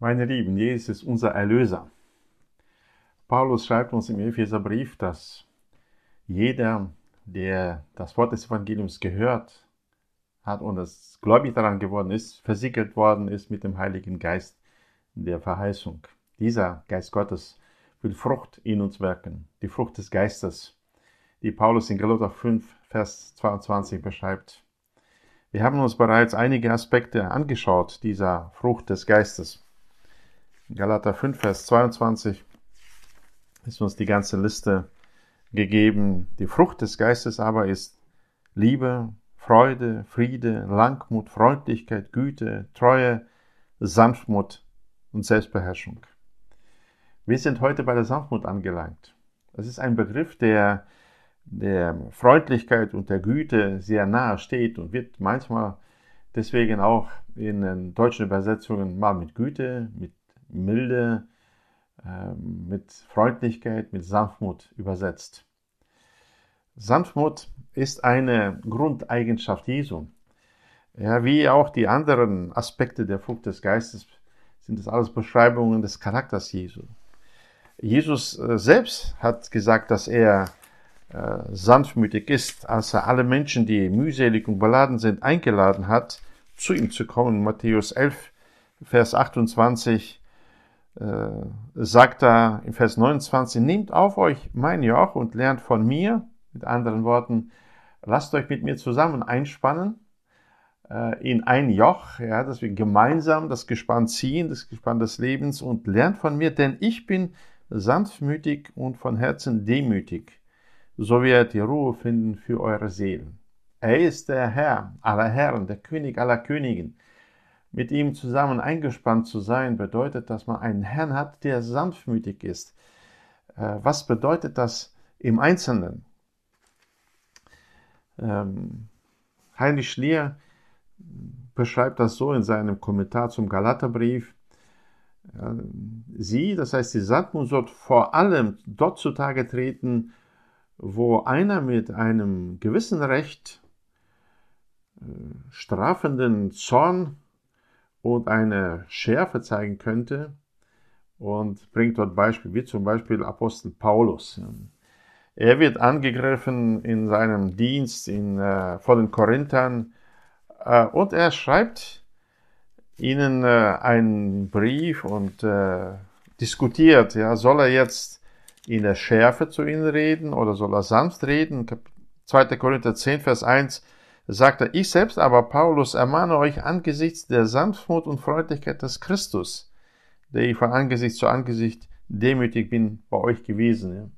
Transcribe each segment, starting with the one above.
Meine Lieben, Jesus ist unser Erlöser. Paulus schreibt uns im Epheserbrief, dass jeder, der das Wort des Evangeliums gehört hat und es gläubig daran geworden ist, versickert worden ist mit dem Heiligen Geist der Verheißung. Dieser Geist Gottes will Frucht in uns wirken, die Frucht des Geistes, die Paulus in Galater 5, Vers 22 beschreibt. Wir haben uns bereits einige Aspekte angeschaut dieser Frucht des Geistes. Galater 5, Vers 22 ist uns die ganze Liste gegeben. Die Frucht des Geistes aber ist Liebe, Freude, Friede, Langmut, Freundlichkeit, Güte, Treue, Sanftmut und Selbstbeherrschung. Wir sind heute bei der Sanftmut angelangt. Das ist ein Begriff, der der Freundlichkeit und der Güte sehr nahe steht und wird manchmal deswegen auch in den deutschen Übersetzungen mal mit Güte, mit Milde, ähm, mit Freundlichkeit, mit Sanftmut übersetzt. Sanftmut ist eine Grundeigenschaft Jesu. Ja, wie auch die anderen Aspekte der Frucht des Geistes sind es alles Beschreibungen des Charakters Jesu. Jesus äh, selbst hat gesagt, dass er äh, sanftmütig ist, als er alle Menschen, die mühselig und beladen sind, eingeladen hat, zu ihm zu kommen. Matthäus 11, Vers 28 äh, sagt er im Vers 29, nehmt auf euch mein Joch und lernt von mir, mit anderen Worten, lasst euch mit mir zusammen einspannen äh, in ein Joch, ja, dass wir gemeinsam das Gespann ziehen, das Gespann des Lebens und lernt von mir, denn ich bin sanftmütig und von Herzen demütig, so werdet ihr Ruhe finden für eure Seelen. Er ist der Herr aller Herren, der König aller Königen. Mit ihm zusammen eingespannt zu sein, bedeutet, dass man einen Herrn hat, der sanftmütig ist. Äh, was bedeutet das im Einzelnen? Ähm, Heinrich Schlier beschreibt das so in seinem Kommentar zum Galaterbrief. Sie, das heißt die Sanftmut, soll vor allem dort zutage treten, wo einer mit einem gewissen Recht äh, strafenden Zorn und eine Schärfe zeigen könnte und bringt dort Beispiele, wie zum Beispiel Apostel Paulus. Er wird angegriffen in seinem Dienst in, äh, vor den Korinthern äh, und er schreibt ihnen äh, einen Brief und äh, diskutiert, ja, soll er jetzt in der Schärfe zu ihnen reden oder soll er sanft reden? 2. Korinther 10, Vers 1 sagt er, ich selbst aber, Paulus, ermahne euch angesichts der Sanftmut und Freundlichkeit des Christus, der ich von Angesicht zu Angesicht demütig bin bei euch gewesen.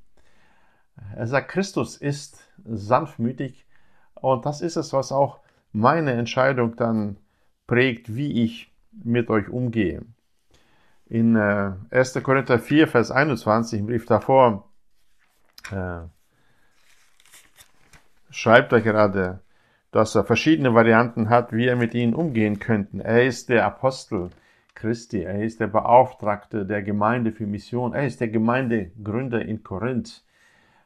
Er sagt, Christus ist sanftmütig und das ist es, was auch meine Entscheidung dann prägt, wie ich mit euch umgehe. In äh, 1. Korinther 4, Vers 21, im Brief davor, äh, schreibt er gerade, dass er verschiedene Varianten hat, wie er mit ihnen umgehen könnte. Er ist der Apostel Christi, er ist der Beauftragte der Gemeinde für Mission, er ist der Gemeindegründer in Korinth.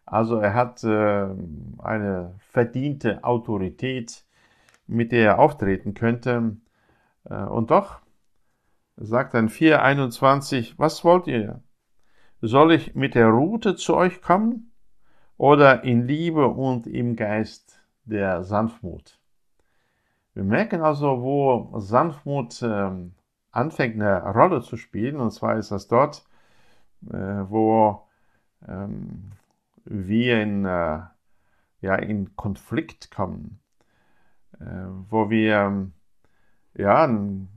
Also er hat äh, eine verdiente Autorität, mit der er auftreten könnte. Äh, und doch sagt dann 4.21, was wollt ihr? Soll ich mit der Route zu euch kommen oder in Liebe und im Geist der Sanftmut. Wir merken also, wo Sanftmut äh, anfängt eine Rolle zu spielen, und zwar ist das dort, äh, wo ähm, wir in, äh, ja, in Konflikt kommen, äh, wo wir ja, ein,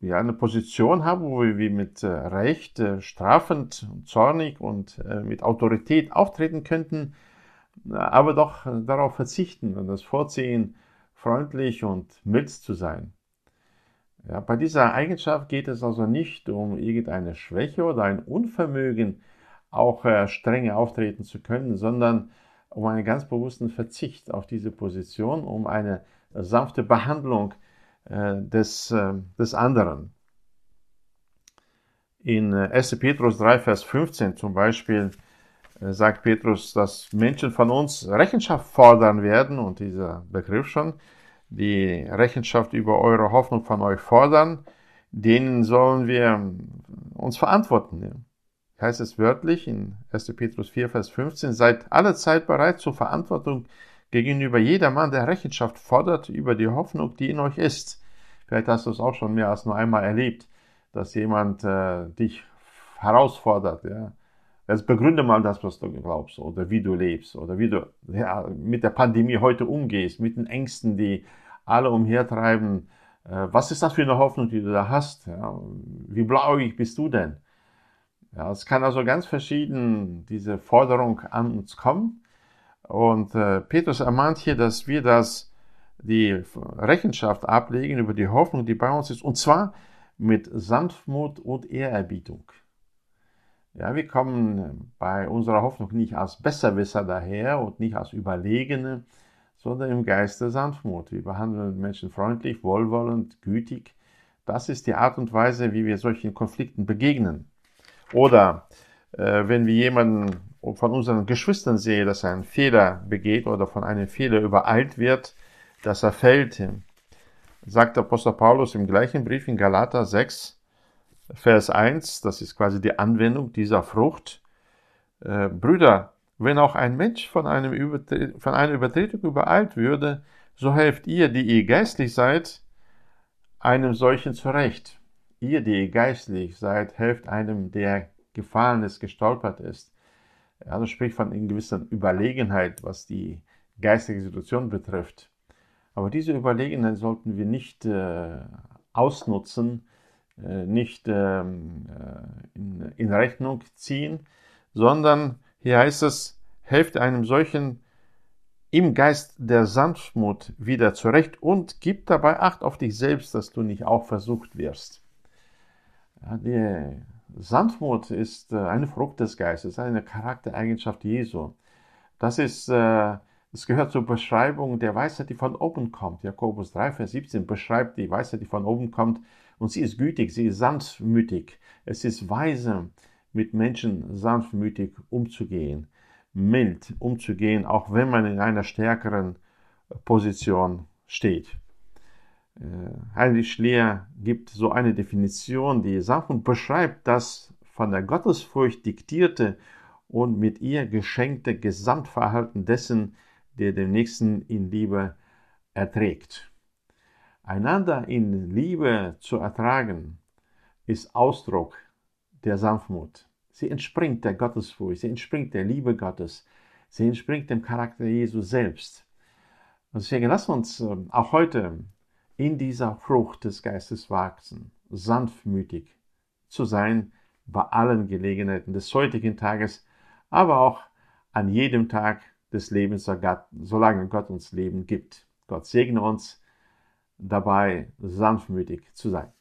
ja, eine Position haben, wo wir mit äh, Recht äh, strafend, zornig und mit Autorität auftreten könnten, aber doch darauf verzichten und das vorziehen, freundlich und mild zu sein. Ja, bei dieser Eigenschaft geht es also nicht um irgendeine Schwäche oder ein Unvermögen, auch äh, strenge auftreten zu können, sondern um einen ganz bewussten Verzicht auf diese Position, um eine sanfte Behandlung äh, des, äh, des anderen. In 1. Äh, Petrus 3, Vers 15 zum Beispiel äh, sagt Petrus, dass Menschen von uns Rechenschaft fordern werden, und dieser Begriff schon, die Rechenschaft über eure Hoffnung von euch fordern, denen sollen wir uns verantworten. Heißt es wörtlich in 1. Petrus 4, Vers 15, seid alle Zeit bereit zur Verantwortung gegenüber jedermann, der Rechenschaft fordert über die Hoffnung, die in euch ist. Vielleicht hast du es auch schon mehr als nur einmal erlebt, dass jemand äh, dich herausfordert. Ja. Jetzt begründe mal das, was du glaubst oder wie du lebst oder wie du ja, mit der Pandemie heute umgehst, mit den Ängsten, die alle umhertreiben. Äh, was ist das für eine Hoffnung, die du da hast? Ja, wie blauig bist du denn? Ja, es kann also ganz verschieden diese Forderung an uns kommen. Und äh, Petrus ermahnt hier, dass wir das, die Rechenschaft ablegen über die Hoffnung, die bei uns ist, und zwar mit Sanftmut und Ehrerbietung. Ja, wir kommen bei unserer Hoffnung nicht als Besserwisser daher und nicht als Überlegene, sondern im Geiste Sanftmut. Wir behandeln Menschen freundlich, wohlwollend, gütig. Das ist die Art und Weise, wie wir solchen Konflikten begegnen. Oder äh, wenn wir jemanden von unseren Geschwistern sehen, dass er einen Fehler begeht oder von einem Fehler übereilt wird, dass er fällt, sagt Apostel Paulus im gleichen Brief in Galater 6, Vers 1, das ist quasi die Anwendung dieser Frucht. Äh, Brüder, wenn auch ein Mensch von, einem von einer Übertretung übereilt würde, so helft ihr, die ihr geistlich seid, einem solchen zurecht. Ihr, die ihr geistlich seid, helft einem, der gefallen ist, gestolpert ist. Das spricht von einer gewissen Überlegenheit, was die geistige Situation betrifft. Aber diese Überlegenheit sollten wir nicht äh, ausnutzen, nicht ähm, äh, in, Rechnung ziehen, sondern hier heißt es, helft einem solchen im Geist der Sanftmut wieder zurecht und gib dabei Acht auf dich selbst, dass du nicht auch versucht wirst. Die Sanftmut ist äh, eine Frucht des Geistes, eine Charaktereigenschaft Jesu. Das ist, äh, es gehört zur Beschreibung der Weisheit, die von oben kommt. Jakobus 3, Vers 17 beschreibt die Weisheit, die von oben kommt. Und sie ist gütig, sie ist sanftmütig. Es ist weise, mit Menschen sanftmütig umzugehen, mild umzugehen, auch wenn man in einer stärkeren Position steht. Äh, Heinrich Schleer gibt so eine Definition, die Sanftmut beschreibt das von der Gottesfurcht diktierte und mit ihr geschenkte Gesamtverhalten dessen, der den Nächsten in Liebe erträgt. Einander in Liebe zu ertragen, ist Ausdruck der Sanftmut. Sie entspringt der Gottesfurcht, sie entspringt der Liebe Gottes, sie entspringt dem Charakter Jesu selbst. Und deswegen lassen wir uns ähm, auch heute in dieser Frucht des Geistes wachsen, sanftmütig zu sein bei allen Gelegenheiten des heutigen Tages, aber auch an jedem Tag des Lebens, solange Gott uns Leben gibt. Gott segne uns dabei, sanftmütig zu sein.